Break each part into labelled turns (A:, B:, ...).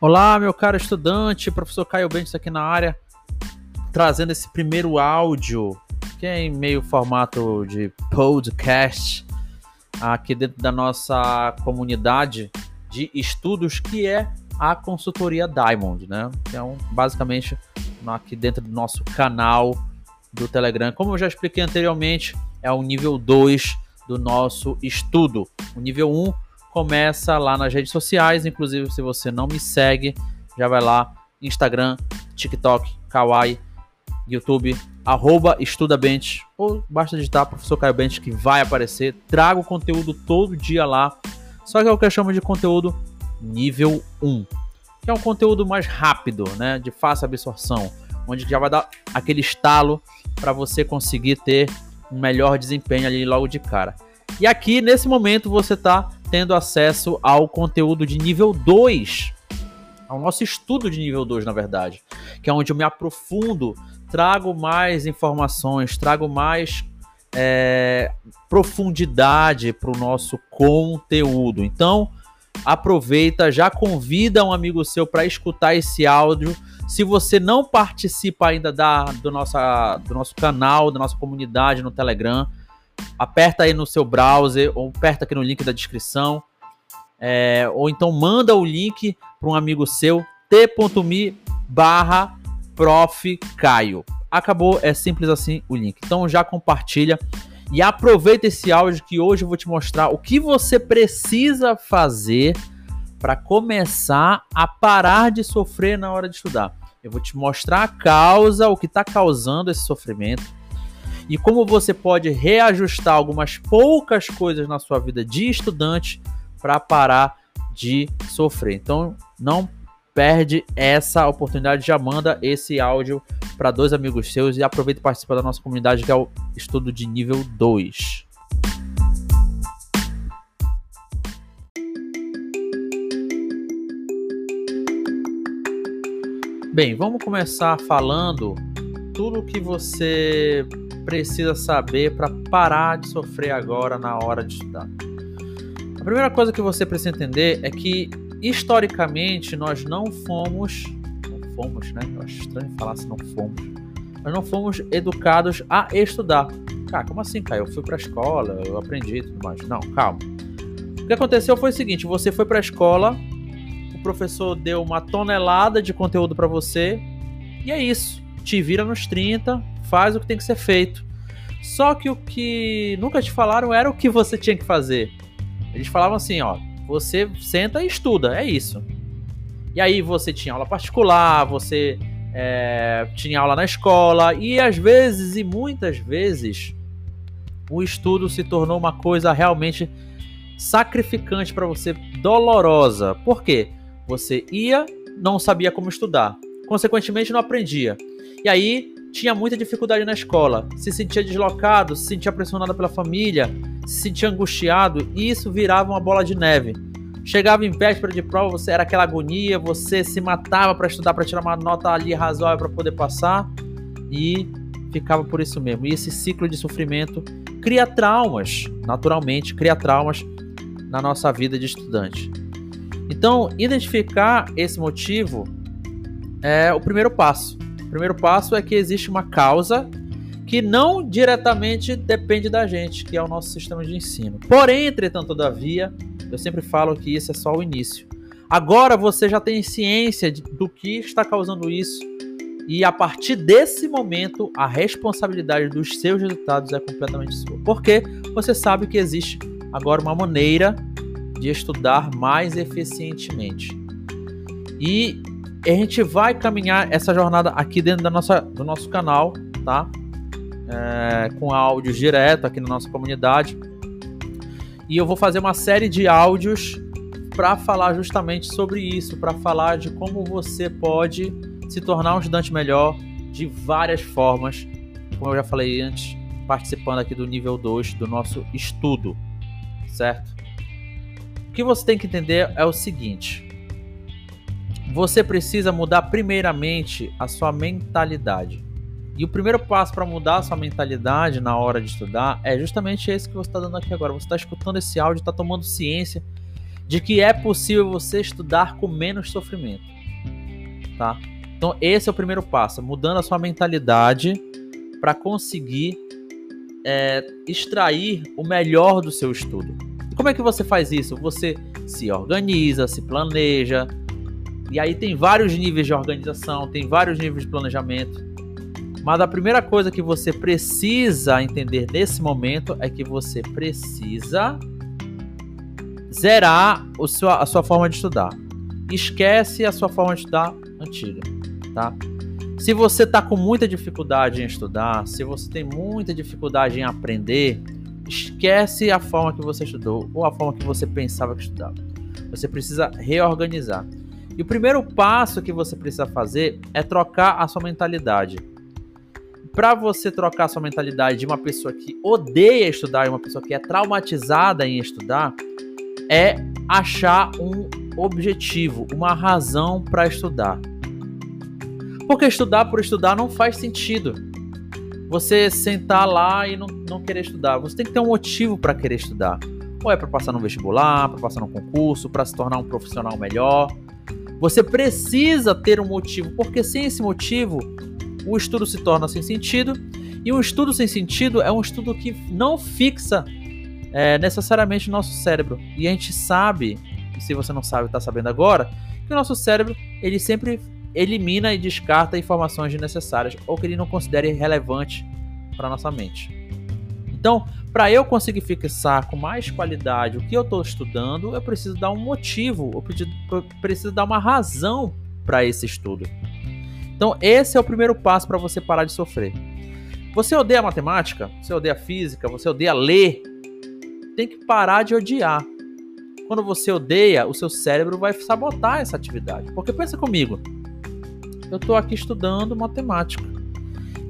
A: Olá, meu caro estudante, professor Caio Bentes aqui na área, trazendo esse primeiro áudio, que é em meio formato de podcast, aqui dentro da nossa comunidade de estudos, que é a consultoria Diamond, né? Um, basicamente aqui dentro do nosso canal do Telegram. Como eu já expliquei anteriormente, é o nível 2 do nosso estudo. O nível 1 um começa lá nas redes sociais, inclusive se você não me segue, já vai lá, Instagram, TikTok, Kawaii, YouTube, arroba EstudaBench, ou basta digitar professor Caio Bench que vai aparecer, trago conteúdo todo dia lá, só que é o que eu chamo de conteúdo nível 1, que é um conteúdo mais rápido, né, de fácil absorção, onde já vai dar aquele estalo para você conseguir ter um melhor desempenho ali logo de cara. E aqui, nesse momento, você está tendo acesso ao conteúdo de nível 2, ao nosso estudo de nível 2, na verdade, que é onde eu me aprofundo, trago mais informações, trago mais é, profundidade para o nosso conteúdo. Então, aproveita, já convida um amigo seu para escutar esse áudio. Se você não participa ainda da, do, nossa, do nosso canal, da nossa comunidade no Telegram, aperta aí no seu browser ou aperta aqui no link da descrição. É, ou então manda o link para um amigo seu, t.me barra prof. Caio. Acabou, é simples assim o link. Então já compartilha e aproveita esse áudio que hoje eu vou te mostrar o que você precisa fazer para começar a parar de sofrer na hora de estudar. Eu vou te mostrar a causa, o que está causando esse sofrimento e como você pode reajustar algumas poucas coisas na sua vida de estudante para parar de sofrer. Então, não perde essa oportunidade, já manda esse áudio para dois amigos seus e aproveita e participa da nossa comunidade que é o estudo de nível 2. Bem, vamos começar falando tudo que você precisa saber para parar de sofrer agora na hora de estudar? A primeira coisa que você precisa entender é que historicamente nós não fomos, não fomos, né? Eu acho estranho falar se não fomos. Nós não fomos educados a estudar. Cara, como assim, cara? Eu fui para a escola, eu aprendi tudo mais. Não, calma. O que aconteceu foi o seguinte: você foi para a escola, o professor deu uma tonelada de conteúdo para você, e é isso. Te vira nos 30, faz o que tem que ser feito. Só que o que nunca te falaram era o que você tinha que fazer. Eles falavam assim, ó, você senta e estuda, é isso. E aí você tinha aula particular, você é, tinha aula na escola, e às vezes, e muitas vezes, o estudo se tornou uma coisa realmente sacrificante para você, dolorosa. Por quê? Você ia, não sabia como estudar, consequentemente não aprendia. E aí tinha muita dificuldade na escola, se sentia deslocado, se sentia pressionado pela família, se sentia angustiado e isso virava uma bola de neve. Chegava em véspera de prova, você era aquela agonia, você se matava para estudar para tirar uma nota ali razoável para poder passar e ficava por isso mesmo. E esse ciclo de sofrimento cria traumas, naturalmente, cria traumas na nossa vida de estudante. Então, identificar esse motivo é o primeiro passo. O primeiro passo é que existe uma causa que não diretamente depende da gente, que é o nosso sistema de ensino. Porém, entretanto, todavia, eu sempre falo que isso é só o início. Agora você já tem ciência do que está causando isso, e a partir desse momento, a responsabilidade dos seus resultados é completamente sua. Porque você sabe que existe agora uma maneira de estudar mais eficientemente. E a gente vai caminhar essa jornada aqui dentro da nossa, do nosso canal, tá? É, com áudios direto aqui na nossa comunidade. E eu vou fazer uma série de áudios para falar justamente sobre isso, para falar de como você pode se tornar um estudante melhor de várias formas, como eu já falei antes, participando aqui do nível 2 do nosso estudo, certo? O que você tem que entender é o seguinte: você precisa mudar primeiramente a sua mentalidade. E o primeiro passo para mudar a sua mentalidade na hora de estudar é justamente esse que você está dando aqui agora. Você está escutando esse áudio, está tomando ciência de que é possível você estudar com menos sofrimento, tá? Então esse é o primeiro passo, mudando a sua mentalidade para conseguir é, extrair o melhor do seu estudo. Como é que você faz isso? Você se organiza, se planeja, e aí tem vários níveis de organização, tem vários níveis de planejamento. Mas a primeira coisa que você precisa entender nesse momento é que você precisa zerar o seu, a sua forma de estudar. Esquece a sua forma de estudar antiga, tá? Se você está com muita dificuldade em estudar, se você tem muita dificuldade em aprender, esquece a forma que você estudou ou a forma que você pensava que estudava. Você precisa reorganizar. E o primeiro passo que você precisa fazer é trocar a sua mentalidade. Para você trocar a sua mentalidade de uma pessoa que odeia estudar e uma pessoa que é traumatizada em estudar, é achar um objetivo, uma razão para estudar. Porque estudar por estudar não faz sentido. Você sentar lá e não, não querer estudar. Você tem que ter um motivo para querer estudar. Ou é para passar no vestibular, para passar no concurso, para se tornar um profissional melhor. Você precisa ter um motivo, porque sem esse motivo, o estudo se torna sem sentido. E um estudo sem sentido é um estudo que não fixa é, necessariamente o nosso cérebro. E a gente sabe, e se você não sabe, está sabendo agora, que o nosso cérebro ele sempre elimina e descarta informações desnecessárias ou que ele não considera relevante para nossa mente. Então, para eu conseguir fixar com mais qualidade o que eu estou estudando, eu preciso dar um motivo, eu preciso dar uma razão para esse estudo. Então, esse é o primeiro passo para você parar de sofrer. Você odeia matemática? Você odeia física? Você odeia ler? tem que parar de odiar. Quando você odeia, o seu cérebro vai sabotar essa atividade. Porque pensa comigo, eu estou aqui estudando matemática.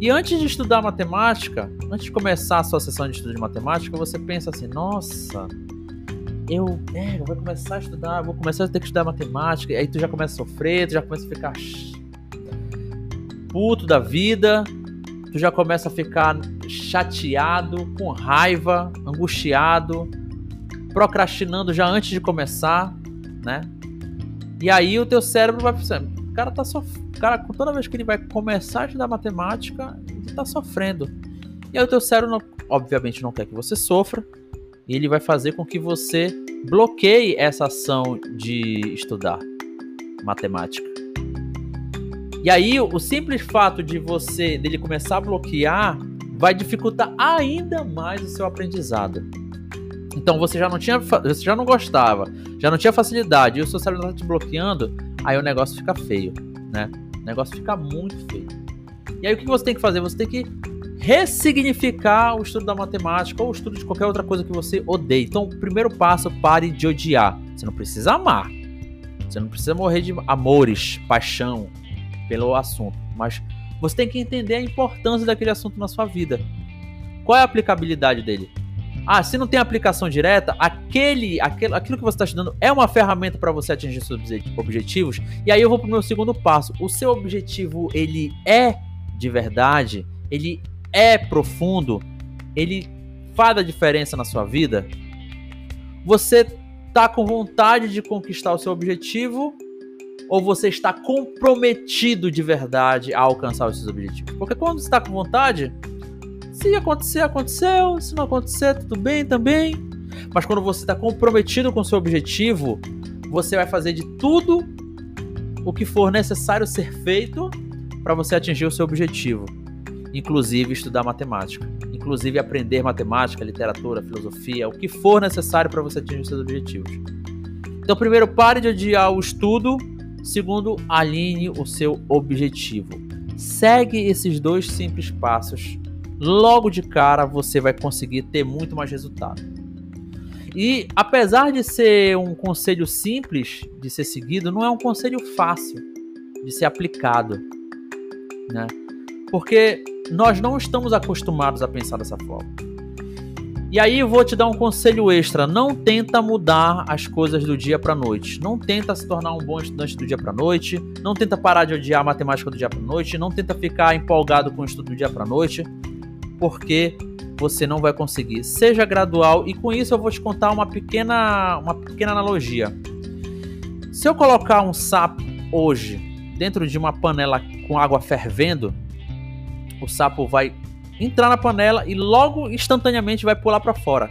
A: E antes de estudar matemática, antes de começar a sua sessão de estudo de matemática, você pensa assim: nossa, eu, é, eu vou começar a estudar, vou começar a ter que estudar matemática. E aí tu já começa a sofrer, tu já começa a ficar puto da vida, tu já começa a ficar chateado, com raiva, angustiado, procrastinando já antes de começar, né? E aí o teu cérebro vai pensando, o cara tá sofrendo, cara, toda vez que ele vai começar a estudar matemática, ele tá sofrendo. E aí o teu cérebro, não, obviamente, não quer que você sofra, e ele vai fazer com que você bloqueie essa ação de estudar matemática. E aí, o simples fato de você dele começar a bloquear vai dificultar ainda mais o seu aprendizado. Então você já não tinha, você já não gostava, já não tinha facilidade, e o seu cérebro está te bloqueando, aí o negócio fica feio, né? Negócio fica muito feio. E aí o que você tem que fazer? Você tem que ressignificar o estudo da matemática ou o estudo de qualquer outra coisa que você odeia. Então, o primeiro passo, pare de odiar. Você não precisa amar. Você não precisa morrer de amores, paixão, pelo assunto, mas você tem que entender a importância daquele assunto na sua vida. Qual é a aplicabilidade dele? Ah, se não tem aplicação direta, aquele, aquele aquilo que você está estudando é uma ferramenta para você atingir seus objetivos. E aí eu vou para o meu segundo passo. O seu objetivo ele é de verdade, ele é profundo, ele faz a diferença na sua vida. Você tá com vontade de conquistar o seu objetivo ou você está comprometido de verdade a alcançar os seus objetivos? Porque quando você está com vontade, se acontecer, aconteceu, se não acontecer, tudo bem também. Mas quando você está comprometido com seu objetivo, você vai fazer de tudo o que for necessário ser feito para você atingir o seu objetivo, inclusive estudar matemática, inclusive aprender matemática, literatura, filosofia, o que for necessário para você atingir os seus objetivos. Então, primeiro, pare de odiar o estudo Segundo, alinhe o seu objetivo. Segue esses dois simples passos. Logo de cara você vai conseguir ter muito mais resultado. E apesar de ser um conselho simples de ser seguido, não é um conselho fácil de ser aplicado, né? Porque nós não estamos acostumados a pensar dessa forma. E aí eu vou te dar um conselho extra: não tenta mudar as coisas do dia para noite. Não tenta se tornar um bom estudante do dia para noite. Não tenta parar de odiar a matemática do dia para noite. Não tenta ficar empolgado com o estudo do dia para noite, porque você não vai conseguir. Seja gradual e com isso eu vou te contar uma pequena, uma pequena analogia. Se eu colocar um sapo hoje dentro de uma panela com água fervendo, o sapo vai entrar na panela e logo instantaneamente vai pular para fora,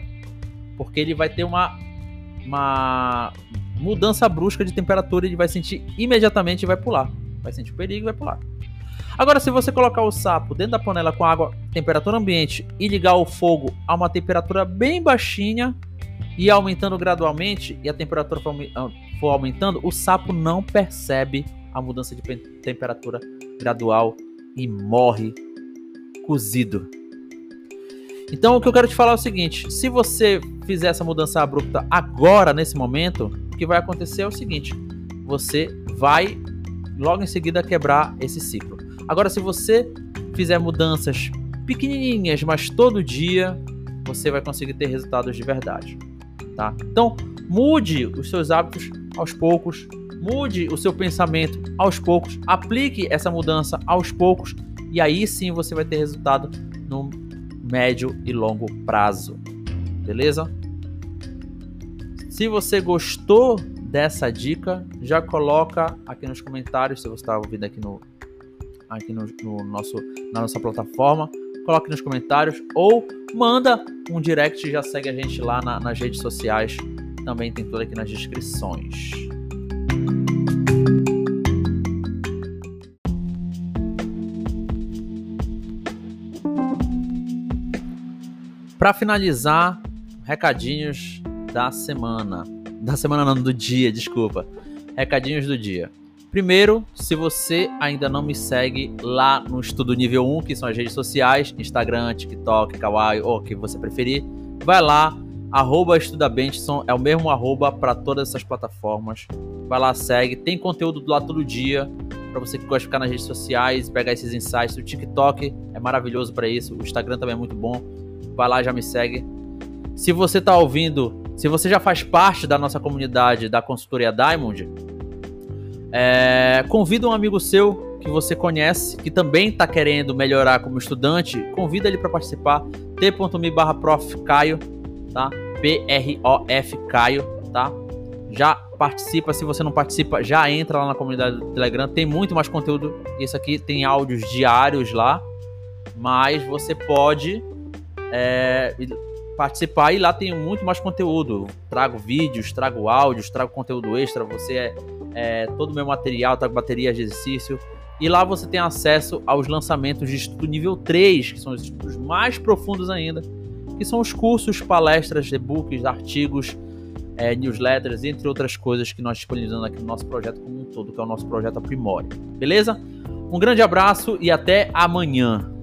A: porque ele vai ter uma uma mudança brusca de temperatura, ele vai sentir imediatamente e vai pular. Vai sentir o perigo e vai pular. Agora, se você colocar o sapo dentro da panela com água, temperatura ambiente e ligar o fogo a uma temperatura bem baixinha e aumentando gradualmente e a temperatura ah, for aumentando, o sapo não percebe a mudança de temperatura gradual e morre cozido. Então, o que eu quero te falar é o seguinte: se você fizer essa mudança abrupta agora, nesse momento, o que vai acontecer é o seguinte: você vai logo em seguida quebrar esse ciclo. Agora, se você fizer mudanças pequenininhas, mas todo dia, você vai conseguir ter resultados de verdade, tá? Então, mude os seus hábitos aos poucos, mude o seu pensamento aos poucos, aplique essa mudança aos poucos e aí sim você vai ter resultado no médio e longo prazo. Beleza? Se você gostou dessa dica, já coloca aqui nos comentários se você está ouvindo aqui no aqui no, no, nosso na nossa plataforma, coloque nos comentários ou manda um direct, já segue a gente lá na, nas redes sociais, também tem tudo aqui nas descrições. Para finalizar, recadinhos da semana. Da semana não, do dia, desculpa. Recadinhos do dia. Primeiro, se você ainda não me segue lá no Estudo Nível 1, que são as redes sociais, Instagram, TikTok, Kawaii, ou o que você preferir, vai lá, arroba EstudaBenson, é o mesmo arroba para todas essas plataformas. Vai lá, segue, tem conteúdo lá todo dia, para você que gosta de ficar nas redes sociais, pegar esses insights. O TikTok é maravilhoso para isso, o Instagram também é muito bom vai lá, já me segue. Se você está ouvindo, se você já faz parte da nossa comunidade da consultoria Diamond, é, convida um amigo seu que você conhece, que também está querendo melhorar como estudante, convida ele para participar. t.me barra prof Caio, tá? P-R-O-F Caio, tá? Já participa, se você não participa, já entra lá na comunidade do Telegram, tem muito mais conteúdo. Isso aqui tem áudios diários lá, mas você pode é, participar e lá tem muito mais conteúdo. Trago vídeos, trago áudios, trago conteúdo extra. Você é, é todo o meu material, trago baterias de exercício. E lá você tem acesso aos lançamentos de estudo nível 3, que são os estudos mais profundos ainda, que são os cursos, palestras, e-books, artigos, é, newsletters, entre outras coisas que nós disponibilizamos aqui no nosso projeto como um todo, que é o nosso projeto Aprimore. Beleza? Um grande abraço e até amanhã.